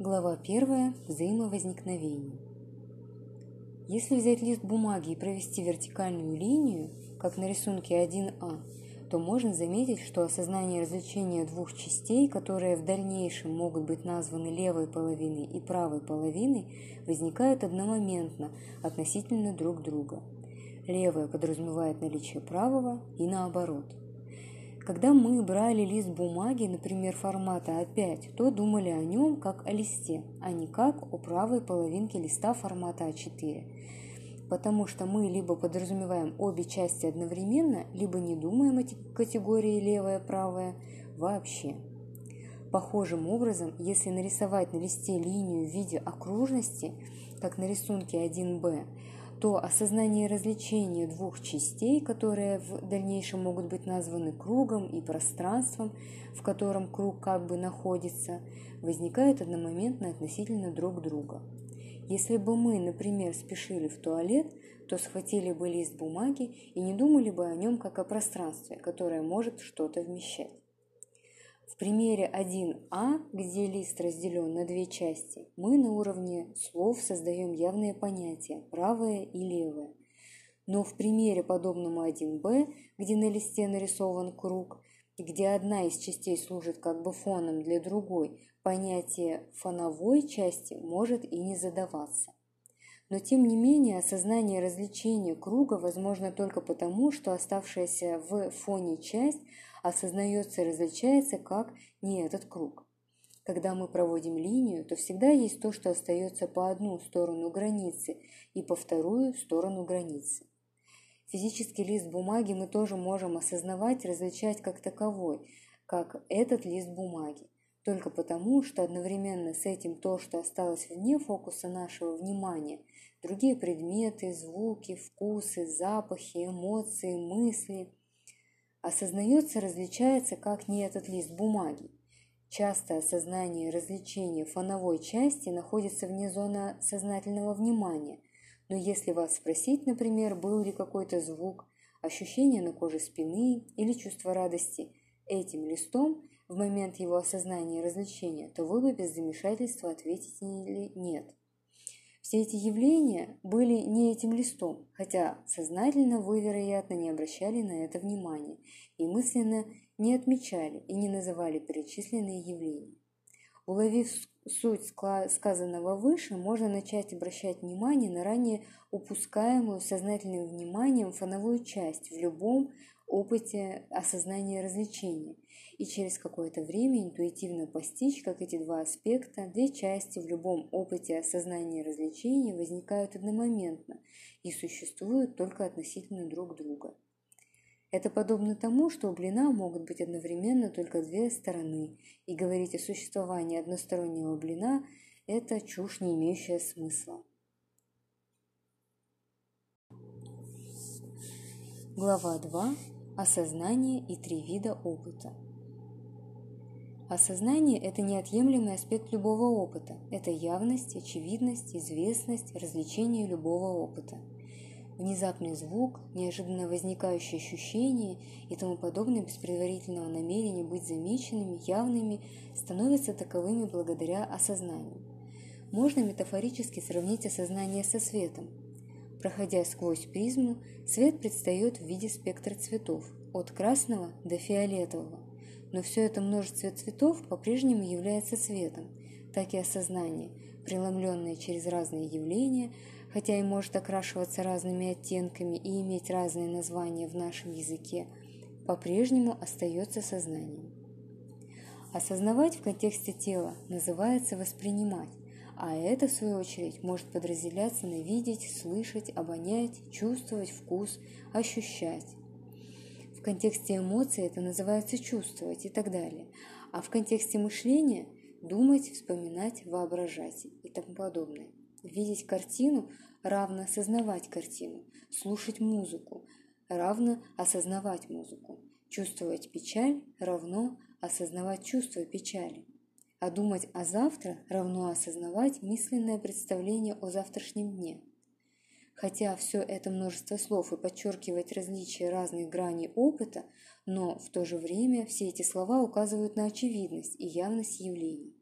Глава 1. Взаимовозникновение. Если взять лист бумаги и провести вертикальную линию, как на рисунке 1А, то можно заметить, что осознание развлечения двух частей, которые в дальнейшем могут быть названы левой половиной и правой половиной, возникает одномоментно относительно друг друга. Левая подразумевает наличие правого и наоборот – когда мы брали лист бумаги, например, формата А5, то думали о нем как о листе, а не как о правой половинке листа формата А4. Потому что мы либо подразумеваем обе части одновременно, либо не думаем о категории левая-правая вообще. Похожим образом, если нарисовать на листе линию в виде окружности, как на рисунке 1b, то осознание развлечения двух частей, которые в дальнейшем могут быть названы кругом и пространством, в котором круг как бы находится, возникает одномоментно относительно друг друга. Если бы мы, например, спешили в туалет, то схватили бы лист бумаги и не думали бы о нем как о пространстве, которое может что-то вмещать. В примере 1а, где лист разделен на две части, мы на уровне слов создаем явные понятия правое и левое. Но в примере подобному 1б, где на листе нарисован круг, где одна из частей служит как бы фоном для другой, понятие фоновой части может и не задаваться. Но тем не менее осознание развлечения круга возможно только потому, что оставшаяся в фоне часть осознается и различается как не этот круг. Когда мы проводим линию, то всегда есть то, что остается по одну сторону границы и по вторую сторону границы. Физический лист бумаги мы тоже можем осознавать, различать как таковой, как этот лист бумаги, только потому, что одновременно с этим то, что осталось вне фокуса нашего внимания, другие предметы, звуки, вкусы, запахи, эмоции, мысли – осознается, различается как не этот лист бумаги. Часто осознание развлечения фоновой части находится вне зоны сознательного внимания, но если вас спросить, например, был ли какой-то звук, ощущение на коже спины или чувство радости этим листом в момент его осознания развлечения, то вы бы без замешательства ответите «нет». Все эти явления были не этим листом, хотя сознательно вы, вероятно, не обращали на это внимания и мысленно не отмечали и не называли перечисленные явления. Уловив суть сказанного выше, можно начать обращать внимание на ранее упускаемую сознательным вниманием фоновую часть в любом опыте осознания развлечения и через какое-то время интуитивно постичь, как эти два аспекта, две части в любом опыте осознания развлечения возникают одномоментно и существуют только относительно друг друга. Это подобно тому, что у блина могут быть одновременно только две стороны, и говорить о существовании одностороннего блина – это чушь, не имеющая смысла. Глава 2. Осознание и три вида опыта. Осознание – это неотъемлемый аспект любого опыта. Это явность, очевидность, известность, развлечение любого опыта. Внезапный звук, неожиданно возникающее ощущение и тому подобное без предварительного намерения быть замеченными, явными, становятся таковыми благодаря осознанию. Можно метафорически сравнить осознание со светом – Проходя сквозь призму, свет предстает в виде спектра цветов, от красного до фиолетового. Но все это множество цветов по-прежнему является светом, так и осознание, преломленное через разные явления, хотя и может окрашиваться разными оттенками и иметь разные названия в нашем языке, по-прежнему остается сознанием. Осознавать в контексте тела называется воспринимать, а это, в свою очередь, может подразделяться на видеть, слышать, обонять, чувствовать вкус, ощущать. В контексте эмоций это называется чувствовать и так далее. А в контексте мышления – думать, вспоминать, воображать и тому подобное. Видеть картину равно осознавать картину, слушать музыку равно осознавать музыку, чувствовать печаль равно осознавать чувство печали. А думать о завтра равно осознавать мысленное представление о завтрашнем дне. Хотя все это множество слов и подчеркивает различия разных граней опыта, но в то же время все эти слова указывают на очевидность и явность явлений.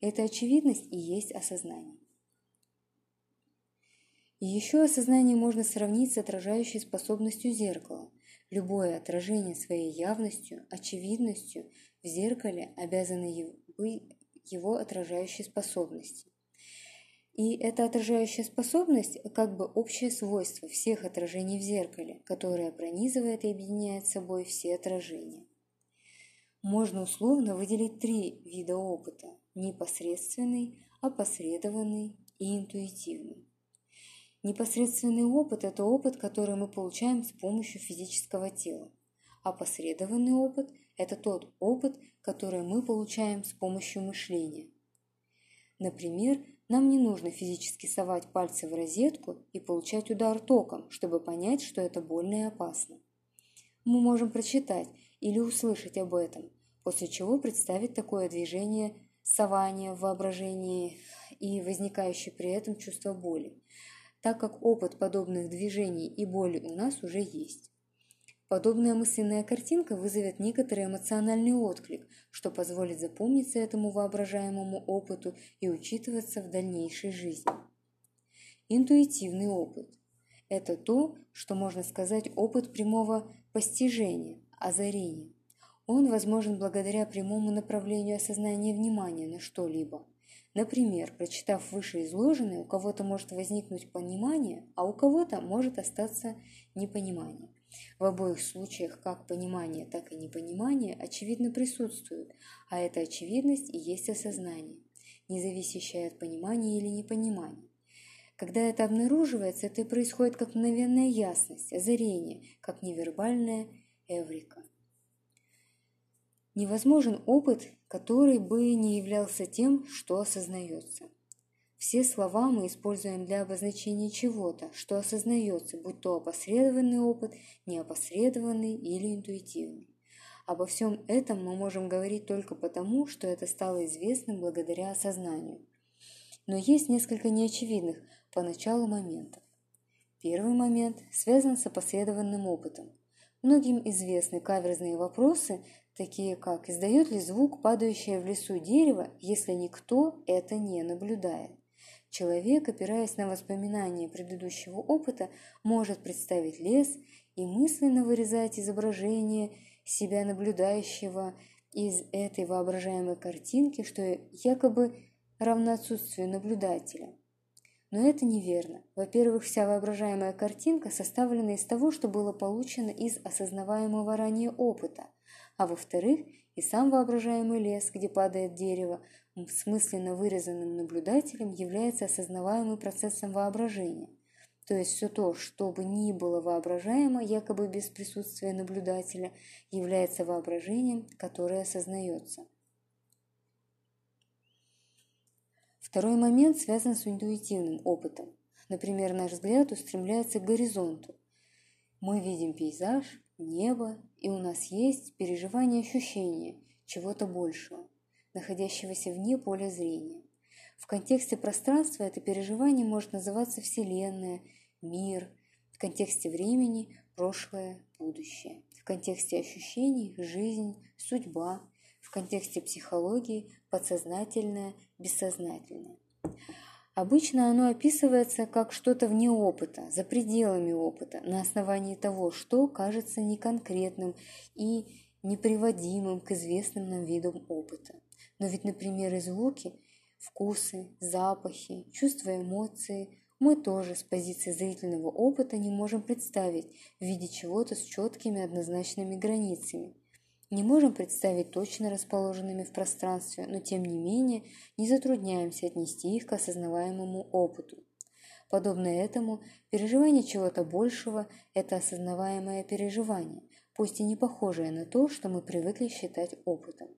Эта очевидность и есть осознание. И еще осознание можно сравнить с отражающей способностью зеркала. Любое отражение своей явностью, очевидностью в зеркале обязано быть его отражающей способности. И эта отражающая способность как бы общее свойство всех отражений в зеркале, которое пронизывает и объединяет собой все отражения. Можно условно выделить три вида опыта – непосредственный, опосредованный и интуитивный. Непосредственный опыт – это опыт, который мы получаем с помощью физического тела. Опосредованный опыт – это тот опыт, который мы получаем с помощью мышления. Например, нам не нужно физически совать пальцы в розетку и получать удар током, чтобы понять, что это больно и опасно. Мы можем прочитать или услышать об этом, после чего представить такое движение сования в воображении и возникающее при этом чувство боли, так как опыт подобных движений и боли у нас уже есть. Подобная мысленная картинка вызовет некоторый эмоциональный отклик, что позволит запомниться этому воображаемому опыту и учитываться в дальнейшей жизни. Интуитивный опыт – это то, что можно сказать опыт прямого постижения, озарения. Он возможен благодаря прямому направлению осознания внимания на что-либо. Например, прочитав вышеизложенное, у кого-то может возникнуть понимание, а у кого-то может остаться непонимание. В обоих случаях как понимание, так и непонимание очевидно присутствуют, а эта очевидность и есть осознание, не зависящее от понимания или непонимания. Когда это обнаруживается, это происходит как мгновенная ясность, озарение, как невербальная эврика. Невозможен опыт, который бы не являлся тем, что осознается. Все слова мы используем для обозначения чего-то, что осознается, будь то опосредованный опыт, неопосредованный или интуитивный. Обо всем этом мы можем говорить только потому, что это стало известным благодаря осознанию. Но есть несколько неочевидных поначалу моментов. Первый момент связан с опосредованным опытом. Многим известны каверзные вопросы, такие как «издает ли звук падающее в лесу дерево, если никто это не наблюдает?» Человек, опираясь на воспоминания предыдущего опыта, может представить лес и мысленно вырезать изображение себя наблюдающего из этой воображаемой картинки, что якобы равно отсутствию наблюдателя. Но это неверно. Во-первых, вся воображаемая картинка составлена из того, что было получено из осознаваемого ранее опыта, а во-вторых, и сам воображаемый лес, где падает дерево, смысленно вырезанным наблюдателем является осознаваемым процессом воображения. То есть все то, что бы ни было воображаемо, якобы без присутствия наблюдателя, является воображением, которое осознается. Второй момент связан с интуитивным опытом. Например, наш взгляд устремляется к горизонту. Мы видим пейзаж, небо, и у нас есть переживание ощущения чего-то большего находящегося вне поля зрения. В контексте пространства это переживание может называться Вселенная, мир, в контексте времени – прошлое, будущее, в контексте ощущений – жизнь, судьба, в контексте психологии – подсознательное, бессознательное. Обычно оно описывается как что-то вне опыта, за пределами опыта, на основании того, что кажется неконкретным и неприводимым к известным нам видам опыта. Но ведь, например, и звуки, вкусы, запахи, чувства, эмоции мы тоже с позиции зрительного опыта не можем представить в виде чего-то с четкими однозначными границами. Не можем представить точно расположенными в пространстве, но тем не менее не затрудняемся отнести их к осознаваемому опыту. Подобно этому, переживание чего-то большего – это осознаваемое переживание, пусть и не похожее на то, что мы привыкли считать опытом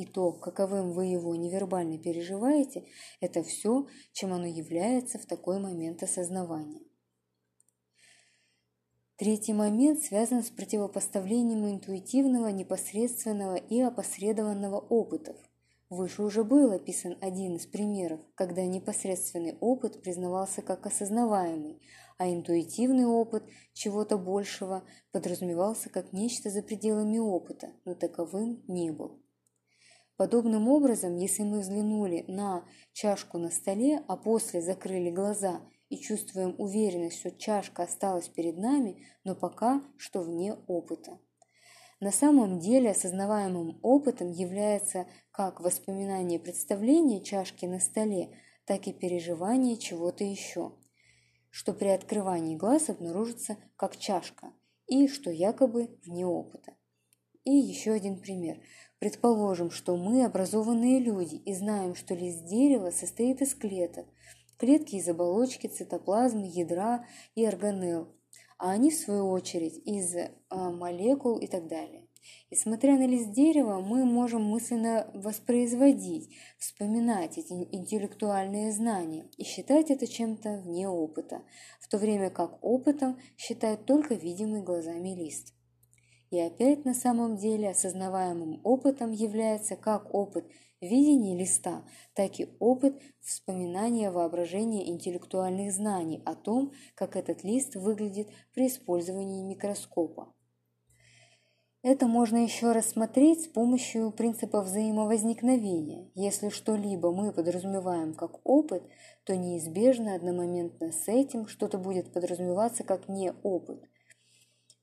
и то, каковым вы его невербально переживаете, это все, чем оно является в такой момент осознавания. Третий момент связан с противопоставлением интуитивного, непосредственного и опосредованного опытов. Выше уже был описан один из примеров, когда непосредственный опыт признавался как осознаваемый, а интуитивный опыт чего-то большего подразумевался как нечто за пределами опыта, но таковым не был. Подобным образом, если мы взглянули на чашку на столе, а после закрыли глаза и чувствуем уверенность, что чашка осталась перед нами, но пока что вне опыта. На самом деле осознаваемым опытом является как воспоминание представления чашки на столе, так и переживание чего-то еще, что при открывании глаз обнаружится как чашка и что якобы вне опыта. И еще один пример. Предположим, что мы образованные люди и знаем, что лист дерева состоит из клеток. Клетки из оболочки, цитоплазмы, ядра и органелл, а они, в свою очередь, из а, молекул и так далее. И смотря на лист дерева, мы можем мысленно воспроизводить, вспоминать эти интеллектуальные знания и считать это чем-то вне опыта, в то время как опытом считают только видимый глазами лист. И опять на самом деле осознаваемым опытом является как опыт видения листа, так и опыт вспоминания воображения интеллектуальных знаний о том, как этот лист выглядит при использовании микроскопа. Это можно еще рассмотреть с помощью принципа взаимовозникновения. Если что-либо мы подразумеваем как опыт, то неизбежно одномоментно с этим что-то будет подразумеваться как не опыт.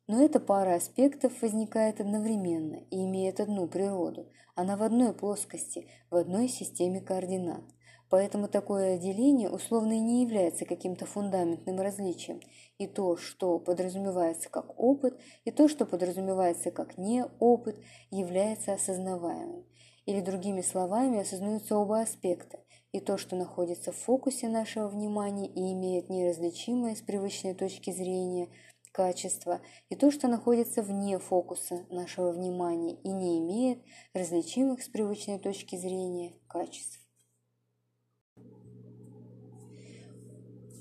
Но эта пара аспектов возникает одновременно и имеет одну природу. Она в одной плоскости, в одной системе координат. Поэтому такое отделение условно и не является каким-то фундаментным различием. И то, что подразумевается как опыт, и то, что подразумевается как не опыт, является осознаваемым. Или другими словами, осознаются оба аспекта. И то, что находится в фокусе нашего внимания и имеет неразличимое с привычной точки зрения – качество и то, что находится вне фокуса нашего внимания и не имеет различимых с привычной точки зрения качеств.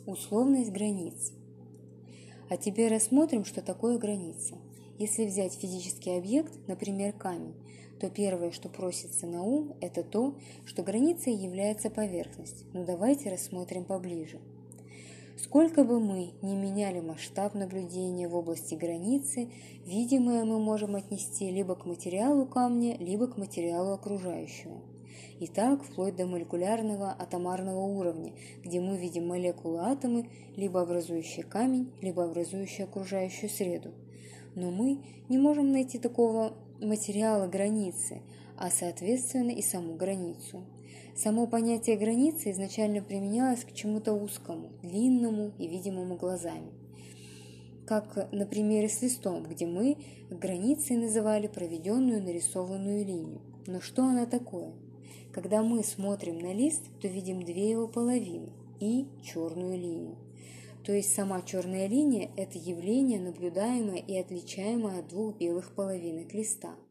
Условность границ. А теперь рассмотрим, что такое граница. Если взять физический объект, например, камень, то первое, что просится на ум, это то, что границей является поверхность. Но ну, давайте рассмотрим поближе. Сколько бы мы ни меняли масштаб наблюдения в области границы, видимое мы можем отнести либо к материалу камня, либо к материалу окружающего. И так вплоть до молекулярного атомарного уровня, где мы видим молекулы атомы, либо образующие камень, либо образующие окружающую среду. Но мы не можем найти такого материала границы, а соответственно и саму границу. Само понятие границы изначально применялось к чему-то узкому, длинному и видимому глазами. Как на примере с листом, где мы границей называли проведенную нарисованную линию. Но что она такое? Когда мы смотрим на лист, то видим две его половины и черную линию. То есть сама черная линия – это явление, наблюдаемое и отличаемое от двух белых половинок листа –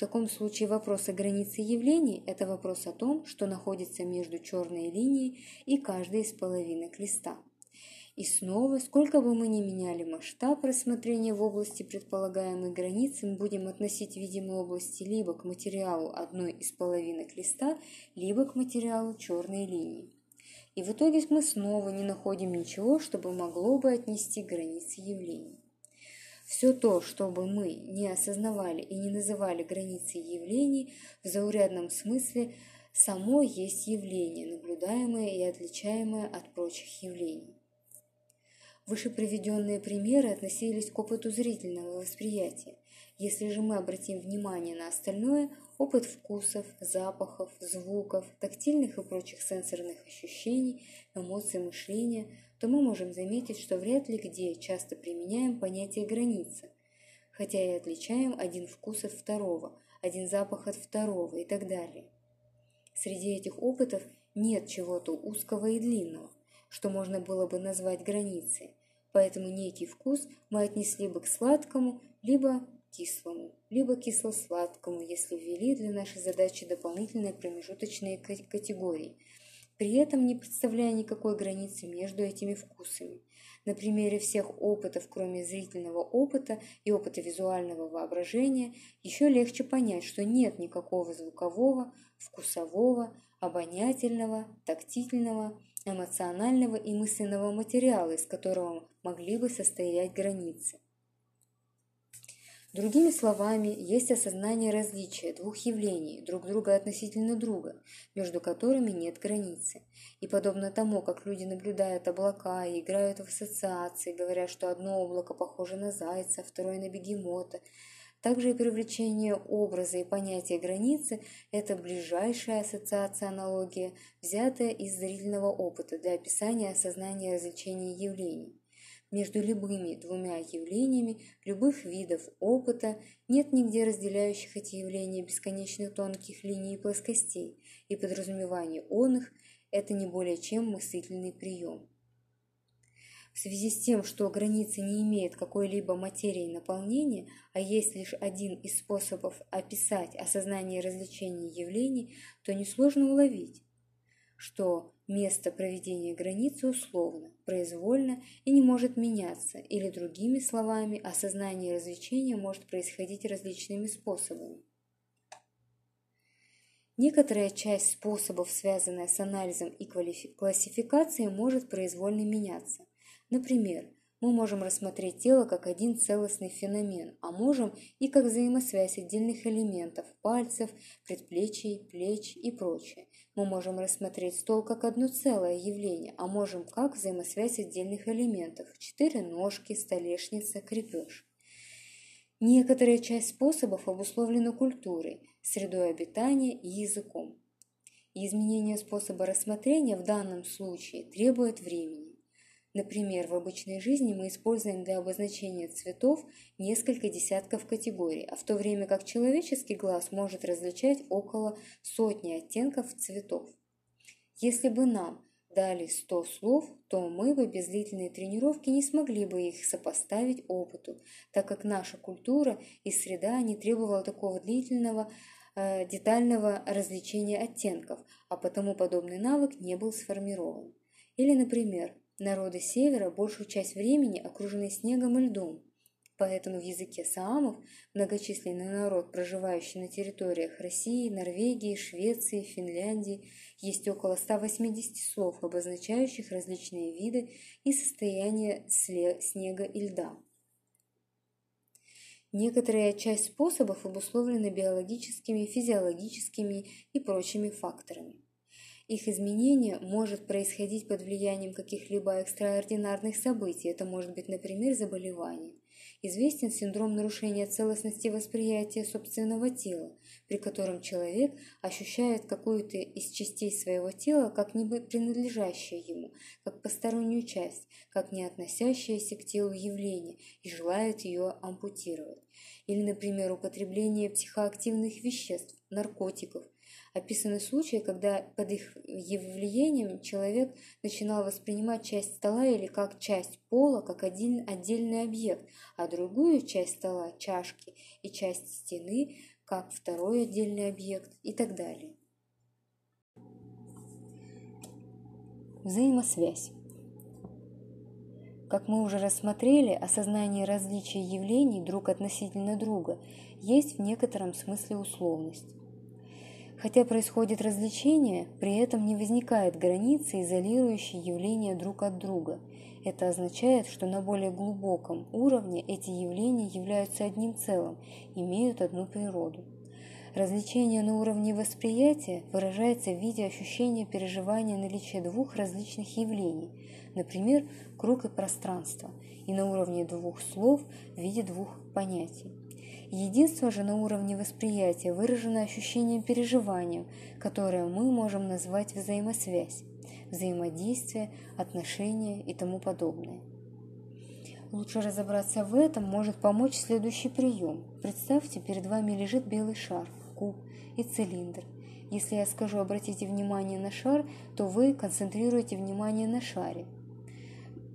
таком случае вопрос о границе явлений – это вопрос о том, что находится между черной линией и каждой из половинок листа. И снова, сколько бы мы ни меняли масштаб рассмотрения в области предполагаемой границы, мы будем относить видимые области либо к материалу одной из половинок листа, либо к материалу черной линии. И в итоге мы снова не находим ничего, чтобы могло бы отнести к границе явлений. Все то, что бы мы не осознавали и не называли границей явлений, в заурядном смысле само есть явление, наблюдаемое и отличаемое от прочих явлений. Выше приведенные примеры относились к опыту зрительного восприятия. Если же мы обратим внимание на остальное, опыт вкусов, запахов, звуков, тактильных и прочих сенсорных ощущений, эмоций мышления – то мы можем заметить, что вряд ли где часто применяем понятие границы, хотя и отличаем один вкус от второго, один запах от второго и так далее. Среди этих опытов нет чего-то узкого и длинного, что можно было бы назвать границей, поэтому некий вкус мы отнесли бы к сладкому, либо кислому, либо кисло-сладкому, если ввели для нашей задачи дополнительные промежуточные категории – при этом не представляя никакой границы между этими вкусами. На примере всех опытов, кроме зрительного опыта и опыта визуального воображения, еще легче понять, что нет никакого звукового, вкусового, обонятельного, тактильного, эмоционального и мысленного материала, из которого могли бы состоять границы. Другими словами, есть осознание различия двух явлений друг друга относительно друга, между которыми нет границы. И подобно тому, как люди наблюдают облака и играют в ассоциации, говорят, что одно облако похоже на зайца, второе на бегемота, также и привлечение образа и понятия границы – это ближайшая ассоциация-аналогия, взятая из зрительного опыта для описания осознания развлечения явлений. Между любыми двумя явлениями любых видов опыта нет нигде разделяющих эти явления бесконечно тонких линий и плоскостей, и подразумевание он их – это не более чем мыслительный прием. В связи с тем, что граница не имеет какой-либо материи наполнения, а есть лишь один из способов описать осознание развлечения явлений, то несложно уловить, что место проведения границы условно, произвольно и не может меняться, или другими словами, осознание развлечения может происходить различными способами. Некоторая часть способов, связанная с анализом и классификацией, может произвольно меняться. Например, мы можем рассмотреть тело как один целостный феномен, а можем и как взаимосвязь отдельных элементов – пальцев, предплечий, плеч и прочее. Мы можем рассмотреть стол как одно целое явление, а можем как взаимосвязь отдельных элементов – четыре ножки, столешница, крепеж. Некоторая часть способов обусловлена культурой, средой обитания и языком. И изменение способа рассмотрения в данном случае требует времени. Например, в обычной жизни мы используем для обозначения цветов несколько десятков категорий, а в то время как человеческий глаз может различать около сотни оттенков цветов. Если бы нам дали 100 слов, то мы бы без длительной тренировки не смогли бы их сопоставить опыту, так как наша культура и среда не требовала такого длительного э, детального различения оттенков, а потому подобный навык не был сформирован. Или, например, Народы севера большую часть времени окружены снегом и льдом, поэтому в языке саамов многочисленный народ, проживающий на территориях России, Норвегии, Швеции, Финляндии, есть около 180 слов, обозначающих различные виды и состояния снега и льда. Некоторая часть способов обусловлена биологическими, физиологическими и прочими факторами. Их изменение может происходить под влиянием каких-либо экстраординарных событий. Это может быть, например, заболевание. Известен синдром нарушения целостности восприятия собственного тела, при котором человек ощущает какую-то из частей своего тела как не принадлежащее ему, как постороннюю часть, как не относящееся к телу явление и желает ее ампутировать. Или, например, употребление психоактивных веществ, наркотиков – Описаны случаи, когда под их влиянием человек начинал воспринимать часть стола или как часть пола, как один отдельный объект, а другую часть стола, чашки и часть стены, как второй отдельный объект и так далее. Взаимосвязь. Как мы уже рассмотрели, осознание различия явлений друг относительно друга есть в некотором смысле условность. Хотя происходит развлечение, при этом не возникает границы, изолирующей явления друг от друга. Это означает, что на более глубоком уровне эти явления являются одним целым, имеют одну природу. Развлечение на уровне восприятия выражается в виде ощущения переживания наличия двух различных явлений, например, круг и пространство, и на уровне двух слов в виде двух понятий. Единство же на уровне восприятия выражено ощущением переживанием, которое мы можем назвать взаимосвязь, взаимодействие, отношения и тому подобное. Лучше разобраться в этом может помочь следующий прием. Представьте, перед вами лежит белый шар, куб и цилиндр. Если я скажу «обратите внимание на шар», то вы концентрируете внимание на шаре.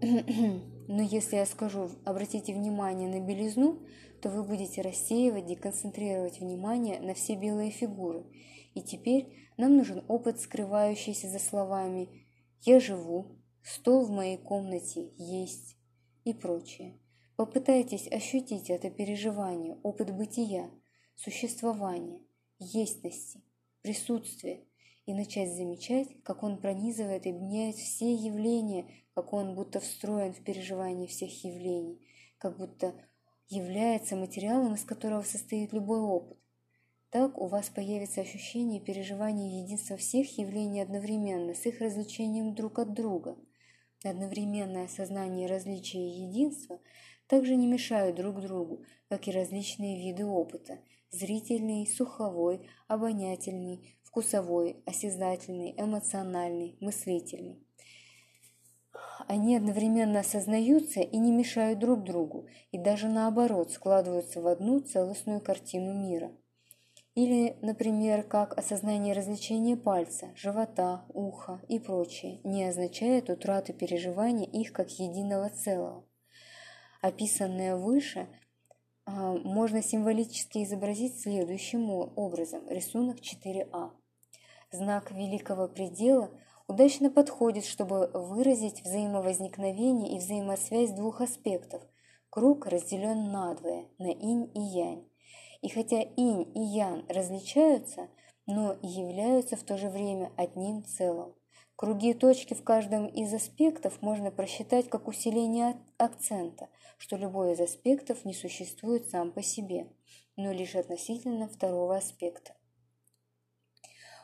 Но если я скажу «обратите внимание на белизну», то вы будете рассеивать, деконцентрировать внимание на все белые фигуры. И теперь нам нужен опыт, скрывающийся за словами «я живу», «стол в моей комнате есть» и прочее. Попытайтесь ощутить это переживание, опыт бытия, существования, естности, присутствия и начать замечать, как он пронизывает и меняет все явления, как он будто встроен в переживание всех явлений, как будто является материалом, из которого состоит любой опыт. Так у вас появится ощущение переживания единства всех явлений одновременно, с их различением друг от друга. Одновременное осознание различия и единства также не мешают друг другу, как и различные виды опыта – зрительный, слуховой, обонятельный, вкусовой, осязательный, эмоциональный, мыслительный. Они одновременно осознаются и не мешают друг другу, и даже наоборот складываются в одну целостную картину мира. Или, например, как осознание развлечения пальца, живота, уха и прочее не означает утраты переживания их как единого целого. Описанное выше а, можно символически изобразить следующим образом. Рисунок 4а. Знак великого предела удачно подходит, чтобы выразить взаимовозникновение и взаимосвязь двух аспектов. Круг разделен надвое, на инь и янь. И хотя инь и ян различаются, но являются в то же время одним целым. Круги и точки в каждом из аспектов можно просчитать как усиление акцента, что любой из аспектов не существует сам по себе, но лишь относительно второго аспекта.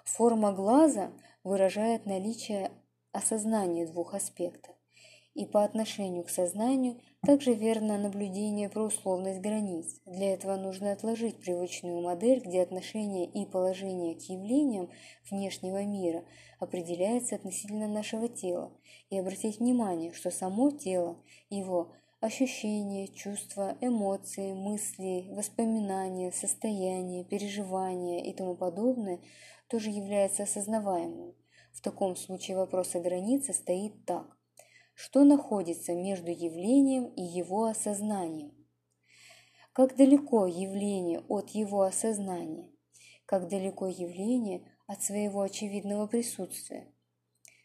Форма глаза выражает наличие осознания двух аспектов. И по отношению к сознанию также верно наблюдение про условность границ. Для этого нужно отложить привычную модель, где отношение и положение к явлениям внешнего мира определяется относительно нашего тела, и обратить внимание, что само тело, его ощущения, чувства, эмоции, мысли, воспоминания, состояния, переживания и тому подобное – тоже является осознаваемым. В таком случае вопрос о границе стоит так. Что находится между явлением и его осознанием? Как далеко явление от его осознания? Как далеко явление от своего очевидного присутствия?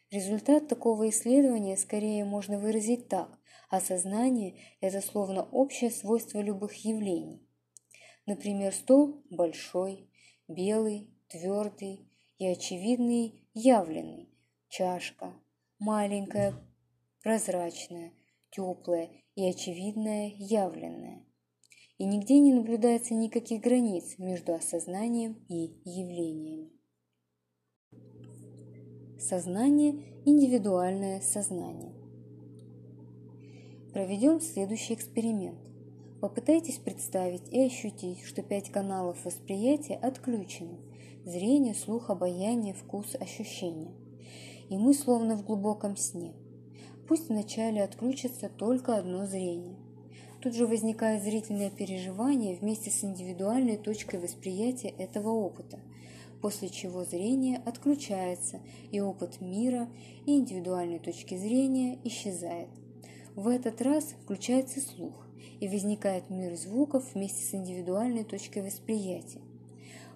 Результат такого исследования скорее можно выразить так. Осознание – это словно общее свойство любых явлений. Например, стол большой, белый, твердый и очевидный явленный. Чашка маленькая, прозрачная, теплая и очевидная явленная. И нигде не наблюдается никаких границ между осознанием и явлениями. Сознание – индивидуальное сознание. Проведем следующий эксперимент. Попытайтесь представить и ощутить, что пять каналов восприятия отключены – зрение, слух, обаяние, вкус, ощущение. И мы словно в глубоком сне. Пусть вначале отключится только одно зрение. Тут же возникает зрительное переживание вместе с индивидуальной точкой восприятия этого опыта, после чего зрение отключается, и опыт мира и индивидуальной точки зрения исчезает. В этот раз включается слух, и возникает мир звуков вместе с индивидуальной точкой восприятия.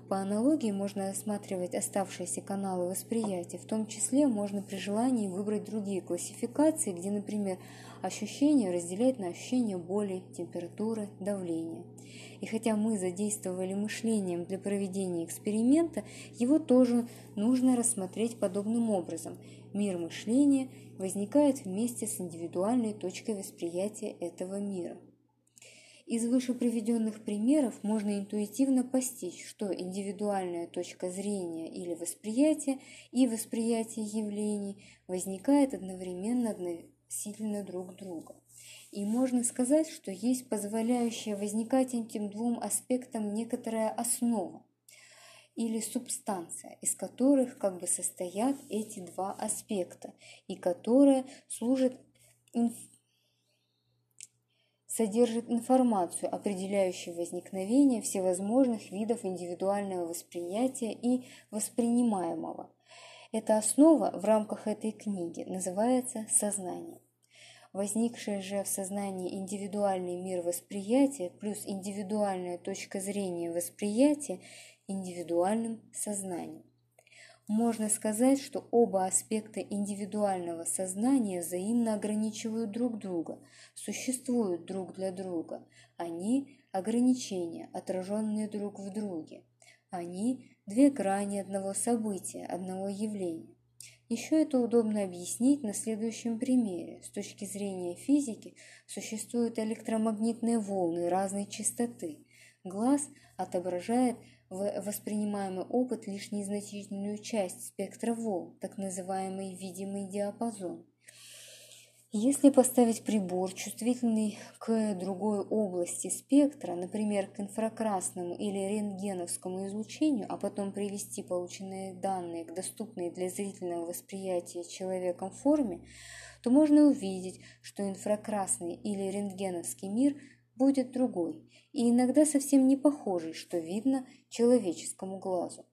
По аналогии можно осматривать оставшиеся каналы восприятия, в том числе можно при желании выбрать другие классификации, где, например, ощущения разделять на ощущения боли, температуры, давления. И хотя мы задействовали мышлением для проведения эксперимента, его тоже нужно рассмотреть подобным образом. Мир мышления возникает вместе с индивидуальной точкой восприятия этого мира. Из выше приведенных примеров можно интуитивно постичь, что индивидуальная точка зрения или восприятия и восприятие явлений возникает одновременно относительно друг друга. И можно сказать, что есть позволяющая возникать этим двум аспектам некоторая основа или субстанция, из которых как бы состоят эти два аспекта, и которая служит содержит информацию, определяющую возникновение всевозможных видов индивидуального восприятия и воспринимаемого. Эта основа в рамках этой книги называется сознание. Возникший же в сознании индивидуальный мир восприятия плюс индивидуальная точка зрения восприятия индивидуальным сознанием. Можно сказать, что оба аспекта индивидуального сознания взаимно ограничивают друг друга, существуют друг для друга. Они – ограничения, отраженные друг в друге. Они – две грани одного события, одного явления. Еще это удобно объяснить на следующем примере. С точки зрения физики существуют электромагнитные волны разной частоты. Глаз отображает воспринимаемый опыт лишь незначительную часть спектра волн, так называемый видимый диапазон. Если поставить прибор, чувствительный к другой области спектра, например, к инфракрасному или рентгеновскому излучению, а потом привести полученные данные к доступной для зрительного восприятия человеком форме, то можно увидеть, что инфракрасный или рентгеновский мир будет другой и иногда совсем не похожий, что видно человеческому глазу.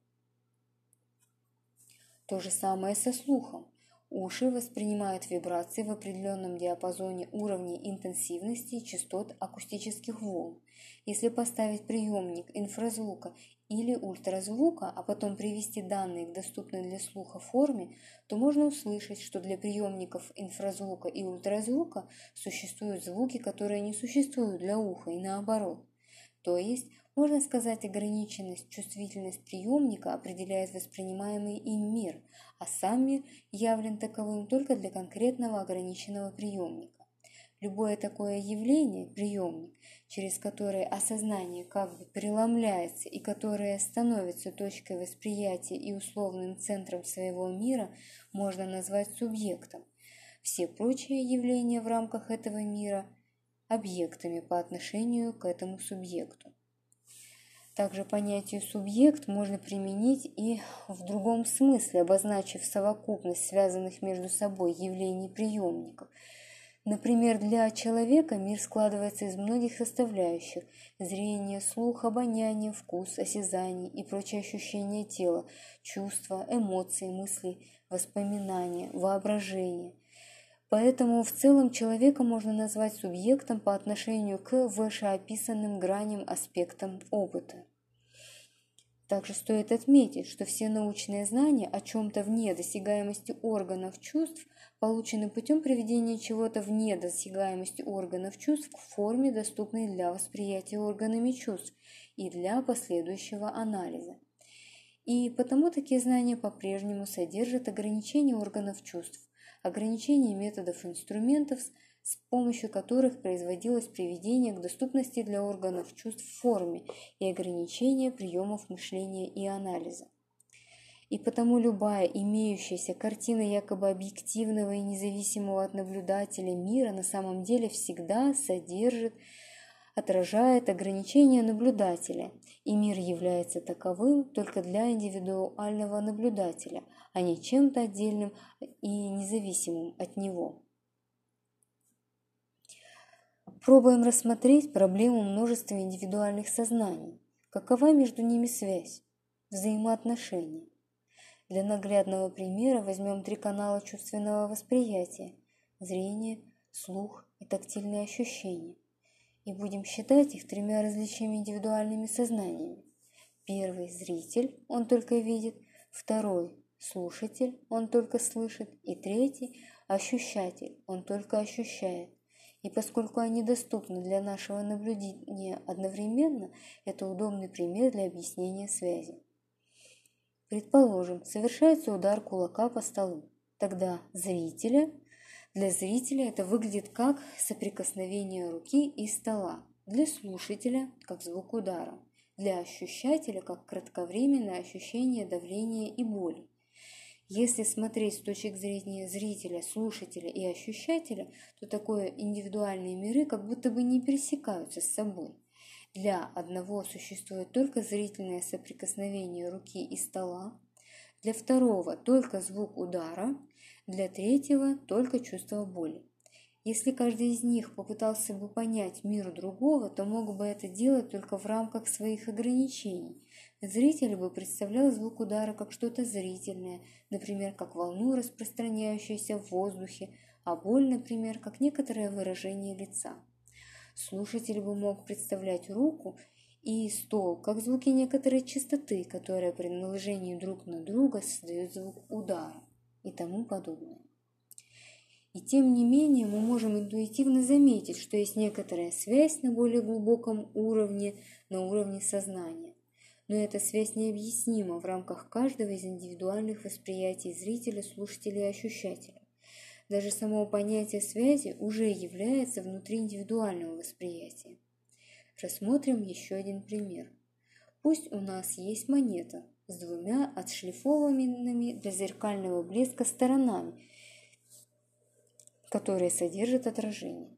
То же самое со слухом. Уши воспринимают вибрации в определенном диапазоне уровней интенсивности частот акустических волн. Если поставить приемник инфразвука или ультразвука, а потом привести данные к доступной для слуха форме, то можно услышать, что для приемников инфразвука и ультразвука существуют звуки, которые не существуют для уха и наоборот. То есть можно сказать, ограниченность, чувствительность приемника определяет воспринимаемый им мир, а сам мир явлен таковым только для конкретного ограниченного приемника. Любое такое явление, приемник, через которое осознание как бы преломляется и которое становится точкой восприятия и условным центром своего мира, можно назвать субъектом. Все прочие явления в рамках этого мира – объектами по отношению к этому субъекту. Также понятие «субъект» можно применить и в другом смысле, обозначив совокупность связанных между собой явлений приемников. Например, для человека мир складывается из многих составляющих – зрение, слух, обоняние, вкус, осязание и прочие ощущения тела, чувства, эмоции, мысли, воспоминания, воображение – Поэтому в целом человека можно назвать субъектом по отношению к вышеописанным граням аспектам опыта. Также стоит отметить, что все научные знания о чем-то вне досягаемости органов чувств получены путем приведения чего-то вне досягаемости органов чувств к форме, доступной для восприятия органами чувств и для последующего анализа. И потому такие знания по-прежнему содержат ограничения органов чувств, ограничения методов инструментов, с помощью которых производилось приведение к доступности для органов чувств в форме и ограничение приемов мышления и анализа. И потому любая имеющаяся картина якобы объективного и независимого от наблюдателя мира на самом деле всегда содержит, отражает ограничения наблюдателя, и мир является таковым только для индивидуального наблюдателя, а не чем-то отдельным и независимым от него. Пробуем рассмотреть проблему множества индивидуальных сознаний. Какова между ними связь, взаимоотношения? Для наглядного примера возьмем три канала чувственного восприятия – зрение, слух и тактильные ощущения – и будем считать их тремя различными индивидуальными сознаниями. Первый – зритель, он только видит, второй – слушатель, он только слышит, и третий – ощущатель, он только ощущает. И поскольку они доступны для нашего наблюдения одновременно, это удобный пример для объяснения связи. Предположим, совершается удар кулака по столу. Тогда зрителя для зрителя это выглядит как соприкосновение руки и стола, для слушателя – как звук удара, для ощущателя – как кратковременное ощущение давления и боли. Если смотреть с точки зрения зрителя, слушателя и ощущателя, то такое индивидуальные миры как будто бы не пересекаются с собой. Для одного существует только зрительное соприкосновение руки и стола, для второго только звук удара, для третьего только чувство боли. Если каждый из них попытался бы понять мир другого, то мог бы это делать только в рамках своих ограничений – Зритель бы представлял звук удара как что-то зрительное, например, как волну, распространяющуюся в воздухе, а боль, например, как некоторое выражение лица. Слушатель бы мог представлять руку и стол как звуки некоторой частоты, которые при наложении друг на друга создают звук удара и тому подобное. И тем не менее мы можем интуитивно заметить, что есть некоторая связь на более глубоком уровне, на уровне сознания. но эта связь необъяснима в рамках каждого из индивидуальных восприятий зрителя, слушателя и ощущателя. Даже само понятие связи уже является внутри индивидуального восприятия. Рассмотрим еще один пример. Пусть у нас есть монета с двумя отшлифованными для зеркального блеска сторонами, которые содержат отражение.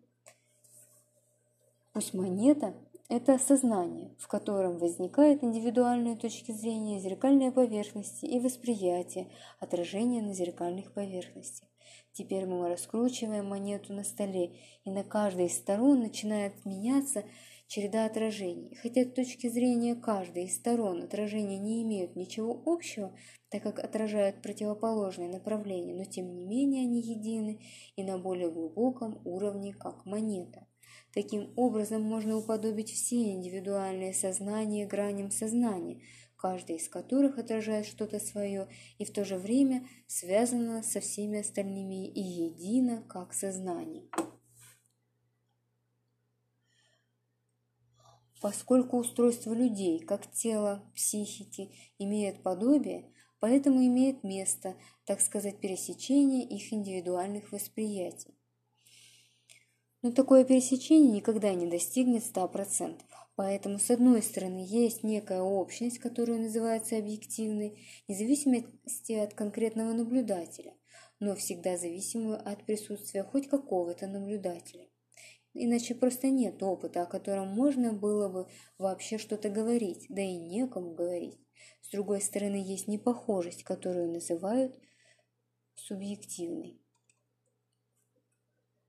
Пусть монета – это сознание, в котором возникают индивидуальные точки зрения, зеркальные поверхности и восприятие отражения на зеркальных поверхностях. Теперь мы раскручиваем монету на столе, и на каждой из сторон начинает меняться череда отражений. Хотя с точки зрения каждой из сторон отражения не имеют ничего общего, так как отражают противоположные направления, но тем не менее они едины и на более глубоком уровне, как монета. Таким образом можно уподобить все индивидуальные сознания граням сознания, каждый из которых отражает что-то свое и в то же время связано со всеми остальными и едино как сознание. Поскольку устройство людей, как тело, психики, имеет подобие, поэтому имеет место, так сказать, пересечение их индивидуальных восприятий. Но такое пересечение никогда не достигнет 100%. Поэтому, с одной стороны, есть некая общность, которая называется объективной, независимости от конкретного наблюдателя, но всегда зависимую от присутствия хоть какого-то наблюдателя. Иначе просто нет опыта, о котором можно было бы вообще что-то говорить, да и некому говорить. С другой стороны, есть непохожесть, которую называют субъективной.